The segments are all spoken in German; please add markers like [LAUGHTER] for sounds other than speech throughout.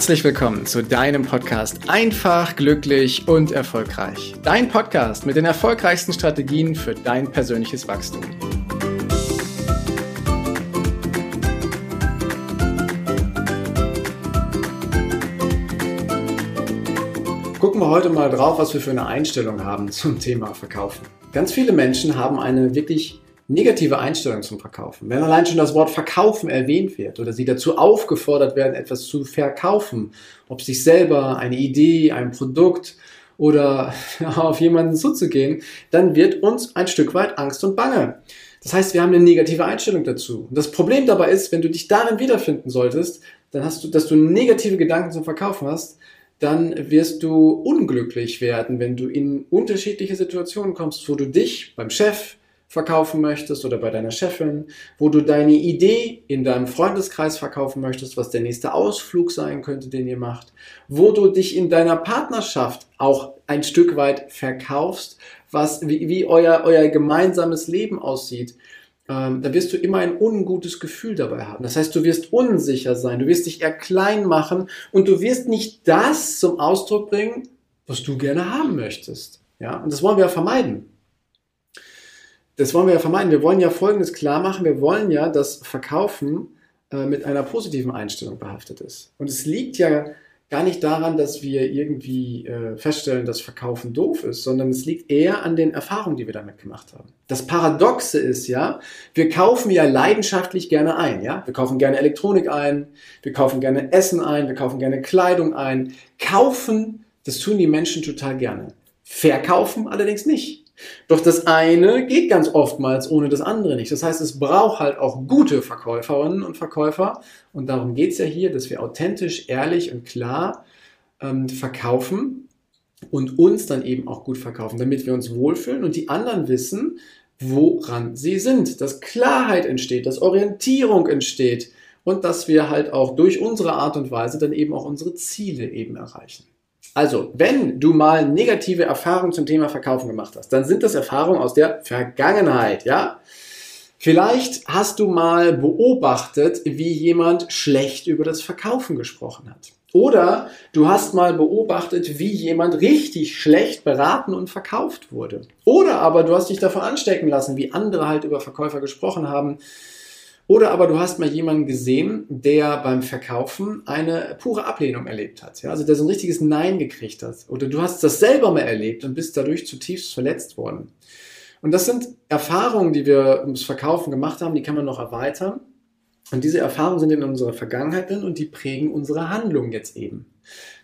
Herzlich willkommen zu deinem Podcast Einfach, glücklich und erfolgreich. Dein Podcast mit den erfolgreichsten Strategien für dein persönliches Wachstum. Gucken wir heute mal drauf, was wir für eine Einstellung haben zum Thema Verkaufen. Ganz viele Menschen haben eine wirklich negative Einstellung zum Verkaufen. Wenn allein schon das Wort Verkaufen erwähnt wird oder sie dazu aufgefordert werden, etwas zu verkaufen, ob sich selber, eine Idee, ein Produkt oder [LAUGHS] auf jemanden zuzugehen, dann wird uns ein Stück weit Angst und Bange. Das heißt, wir haben eine negative Einstellung dazu. Und das Problem dabei ist, wenn du dich darin wiederfinden solltest, dann hast du, dass du negative Gedanken zum Verkaufen hast, dann wirst du unglücklich werden, wenn du in unterschiedliche Situationen kommst, wo du dich beim Chef, verkaufen möchtest oder bei deiner Chefin, wo du deine Idee in deinem Freundeskreis verkaufen möchtest, was der nächste Ausflug sein könnte, den ihr macht, wo du dich in deiner Partnerschaft auch ein Stück weit verkaufst, was, wie, wie euer, euer gemeinsames Leben aussieht, ähm, da wirst du immer ein ungutes Gefühl dabei haben. Das heißt, du wirst unsicher sein, du wirst dich eher klein machen und du wirst nicht das zum Ausdruck bringen, was du gerne haben möchtest. Ja, und das wollen wir vermeiden das wollen wir ja vermeiden. Wir wollen ja Folgendes klar machen. Wir wollen ja, dass Verkaufen äh, mit einer positiven Einstellung behaftet ist. Und es liegt ja gar nicht daran, dass wir irgendwie äh, feststellen, dass Verkaufen doof ist, sondern es liegt eher an den Erfahrungen, die wir damit gemacht haben. Das Paradoxe ist ja, wir kaufen ja leidenschaftlich gerne ein, ja? Wir kaufen gerne Elektronik ein, wir kaufen gerne Essen ein, wir kaufen gerne Kleidung ein. Kaufen, das tun die Menschen total gerne. Verkaufen allerdings nicht. Doch das eine geht ganz oftmals ohne das andere nicht. Das heißt, es braucht halt auch gute Verkäuferinnen und Verkäufer. Und darum geht es ja hier, dass wir authentisch, ehrlich und klar ähm, verkaufen und uns dann eben auch gut verkaufen, damit wir uns wohlfühlen und die anderen wissen, woran sie sind. Dass Klarheit entsteht, dass Orientierung entsteht und dass wir halt auch durch unsere Art und Weise dann eben auch unsere Ziele eben erreichen. Also, wenn du mal negative Erfahrungen zum Thema Verkaufen gemacht hast, dann sind das Erfahrungen aus der Vergangenheit, ja? Vielleicht hast du mal beobachtet, wie jemand schlecht über das Verkaufen gesprochen hat. Oder du hast mal beobachtet, wie jemand richtig schlecht beraten und verkauft wurde. Oder aber du hast dich davon anstecken lassen, wie andere halt über Verkäufer gesprochen haben oder aber du hast mal jemanden gesehen, der beim Verkaufen eine pure Ablehnung erlebt hat. Ja? Also der so ein richtiges Nein gekriegt hat. Oder du hast das selber mal erlebt und bist dadurch zutiefst verletzt worden. Und das sind Erfahrungen, die wir ums Verkaufen gemacht haben, die kann man noch erweitern. Und diese Erfahrungen sind in unserer Vergangenheit drin und die prägen unsere Handlung jetzt eben.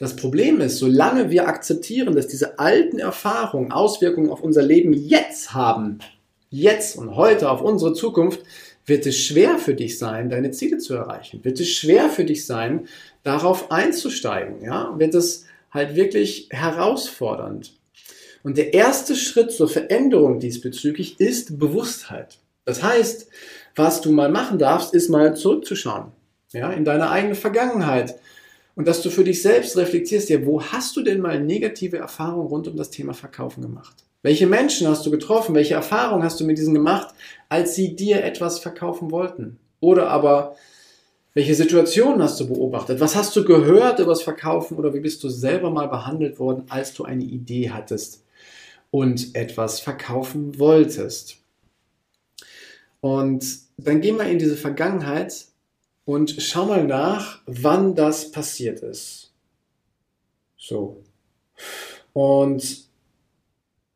Das Problem ist, solange wir akzeptieren, dass diese alten Erfahrungen Auswirkungen auf unser Leben jetzt haben, jetzt und heute auf unsere Zukunft, wird es schwer für dich sein, deine Ziele zu erreichen. Wird es schwer für dich sein, darauf einzusteigen. Ja? Wird es halt wirklich herausfordernd. Und der erste Schritt zur Veränderung diesbezüglich ist Bewusstheit. Das heißt, was du mal machen darfst, ist mal zurückzuschauen. Ja, in deine eigene Vergangenheit. Und dass du für dich selbst reflektierst, ja, wo hast du denn mal negative Erfahrungen rund um das Thema Verkaufen gemacht? Welche Menschen hast du getroffen? Welche Erfahrungen hast du mit diesen gemacht, als sie dir etwas verkaufen wollten? Oder aber, welche Situationen hast du beobachtet? Was hast du gehört über das Verkaufen oder wie bist du selber mal behandelt worden, als du eine Idee hattest und etwas verkaufen wolltest? Und dann gehen wir in diese Vergangenheit und schau mal nach, wann das passiert ist. So. Und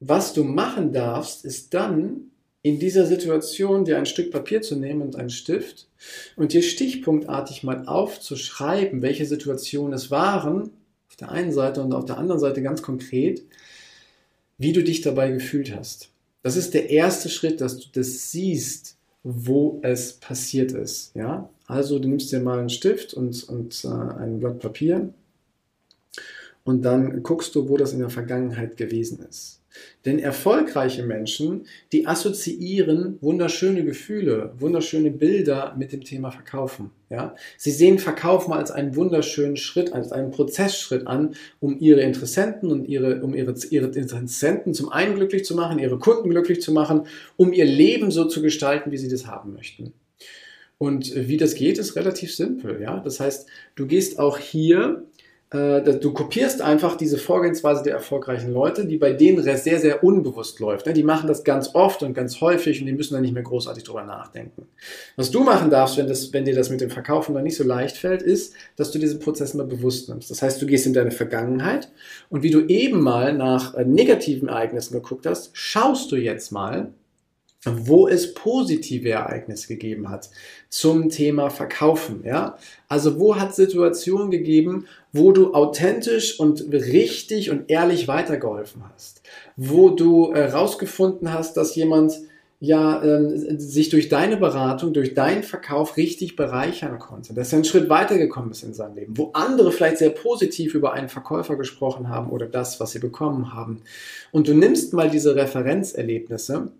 was du machen darfst, ist dann in dieser Situation dir ein Stück Papier zu nehmen und einen Stift und dir stichpunktartig mal aufzuschreiben, welche Situationen es waren, auf der einen Seite und auf der anderen Seite ganz konkret, wie du dich dabei gefühlt hast. Das ist der erste Schritt, dass du das siehst, wo es passiert ist. Ja? Also du nimmst dir mal einen Stift und, und äh, ein Blatt Papier und dann guckst du, wo das in der Vergangenheit gewesen ist. Denn erfolgreiche Menschen, die assoziieren wunderschöne Gefühle, wunderschöne Bilder mit dem Thema Verkaufen. Ja? Sie sehen Verkaufen als einen wunderschönen Schritt, als einen Prozessschritt an, um ihre Interessenten und ihre, um ihre, ihre Interessenten zum einen glücklich zu machen, ihre Kunden glücklich zu machen, um ihr Leben so zu gestalten, wie sie das haben möchten. Und wie das geht, ist relativ simpel. Ja? Das heißt, du gehst auch hier du kopierst einfach diese Vorgehensweise der erfolgreichen Leute, die bei denen sehr, sehr unbewusst läuft. Ne? Die machen das ganz oft und ganz häufig und die müssen dann nicht mehr großartig drüber nachdenken. Was du machen darfst, wenn, das, wenn dir das mit dem Verkaufen dann nicht so leicht fällt, ist, dass du diesen Prozess mal bewusst nimmst. Das heißt, du gehst in deine Vergangenheit und wie du eben mal nach äh, negativen Ereignissen geguckt hast, schaust du jetzt mal, wo es positive Ereignisse gegeben hat zum Thema Verkaufen. Ja? Also wo hat Situationen gegeben, wo du authentisch und richtig und ehrlich weitergeholfen hast, wo du herausgefunden äh, hast, dass jemand ja ähm, sich durch deine Beratung, durch deinen Verkauf richtig bereichern konnte, dass er einen Schritt weitergekommen ist in seinem Leben, wo andere vielleicht sehr positiv über einen Verkäufer gesprochen haben oder das, was sie bekommen haben. Und du nimmst mal diese Referenzerlebnisse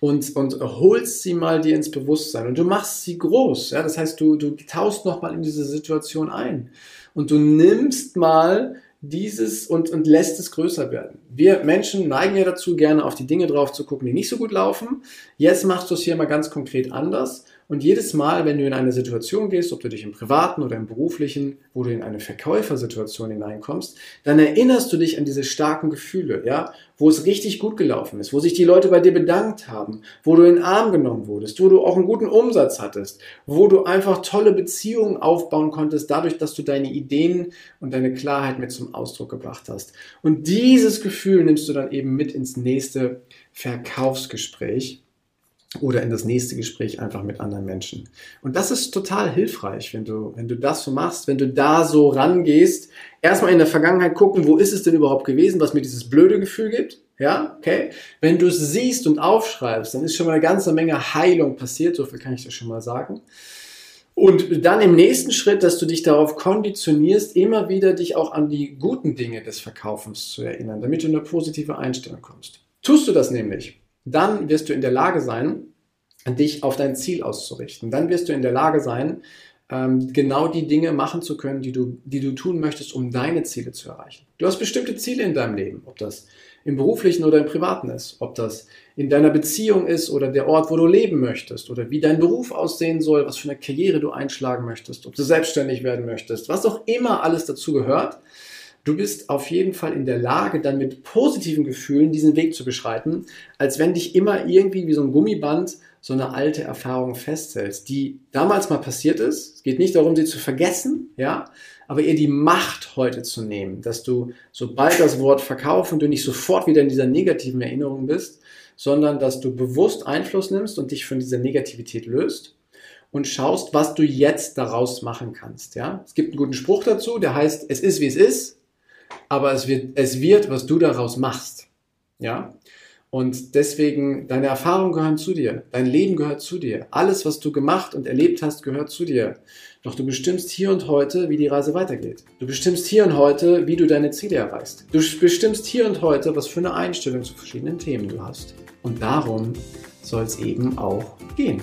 und, und holst sie mal dir ins Bewusstsein und du machst sie groß. Ja? Das heißt, du, du tauchst nochmal in diese Situation ein und du nimmst mal dieses und, und lässt es größer werden. Wir Menschen neigen ja dazu, gerne auf die Dinge drauf zu gucken, die nicht so gut laufen. Jetzt machst du es hier mal ganz konkret anders und jedes Mal, wenn du in eine Situation gehst, ob du dich im privaten oder im beruflichen, wo du in eine Verkäufersituation hineinkommst, dann erinnerst du dich an diese starken Gefühle, ja, wo es richtig gut gelaufen ist, wo sich die Leute bei dir bedankt haben, wo du in den Arm genommen wurdest, wo du auch einen guten Umsatz hattest, wo du einfach tolle Beziehungen aufbauen konntest, dadurch, dass du deine Ideen und deine Klarheit mit zum Ausdruck gebracht hast. Und dieses Gefühl nimmst du dann eben mit ins nächste Verkaufsgespräch oder in das nächste Gespräch einfach mit anderen Menschen. Und das ist total hilfreich, wenn du, wenn du das so machst, wenn du da so rangehst. Erstmal in der Vergangenheit gucken, wo ist es denn überhaupt gewesen, was mir dieses blöde Gefühl gibt. Ja, okay. Wenn du es siehst und aufschreibst, dann ist schon mal eine ganze Menge Heilung passiert. So viel kann ich dir schon mal sagen. Und dann im nächsten Schritt, dass du dich darauf konditionierst, immer wieder dich auch an die guten Dinge des Verkaufens zu erinnern, damit du in eine positive Einstellung kommst. Tust du das nämlich, dann wirst du in der Lage sein, dich auf dein Ziel auszurichten. Dann wirst du in der Lage sein, ähm, genau die Dinge machen zu können, die du, die du tun möchtest, um deine Ziele zu erreichen. Du hast bestimmte Ziele in deinem Leben, ob das im beruflichen oder im privaten ist, ob das in deiner Beziehung ist oder der Ort, wo du leben möchtest oder wie dein Beruf aussehen soll, was für eine Karriere du einschlagen möchtest, ob du selbstständig werden möchtest, was auch immer alles dazu gehört. Du bist auf jeden Fall in der Lage, dann mit positiven Gefühlen diesen Weg zu beschreiten, als wenn dich immer irgendwie wie so ein Gummiband so eine alte Erfahrung festhältst, die damals mal passiert ist. Es geht nicht darum, sie zu vergessen, ja, aber ihr die Macht heute zu nehmen, dass du, sobald das Wort verkaufen, du nicht sofort wieder in dieser negativen Erinnerung bist, sondern dass du bewusst Einfluss nimmst und dich von dieser Negativität löst und schaust, was du jetzt daraus machen kannst, ja. Es gibt einen guten Spruch dazu, der heißt, es ist wie es ist, aber es wird, es wird, was du daraus machst. Ja? Und deswegen, deine Erfahrungen gehören zu dir, dein Leben gehört zu dir, alles, was du gemacht und erlebt hast, gehört zu dir. Doch du bestimmst hier und heute, wie die Reise weitergeht. Du bestimmst hier und heute, wie du deine Ziele erreichst. Du bestimmst hier und heute, was für eine Einstellung zu verschiedenen Themen du hast. Und darum soll es eben auch gehen.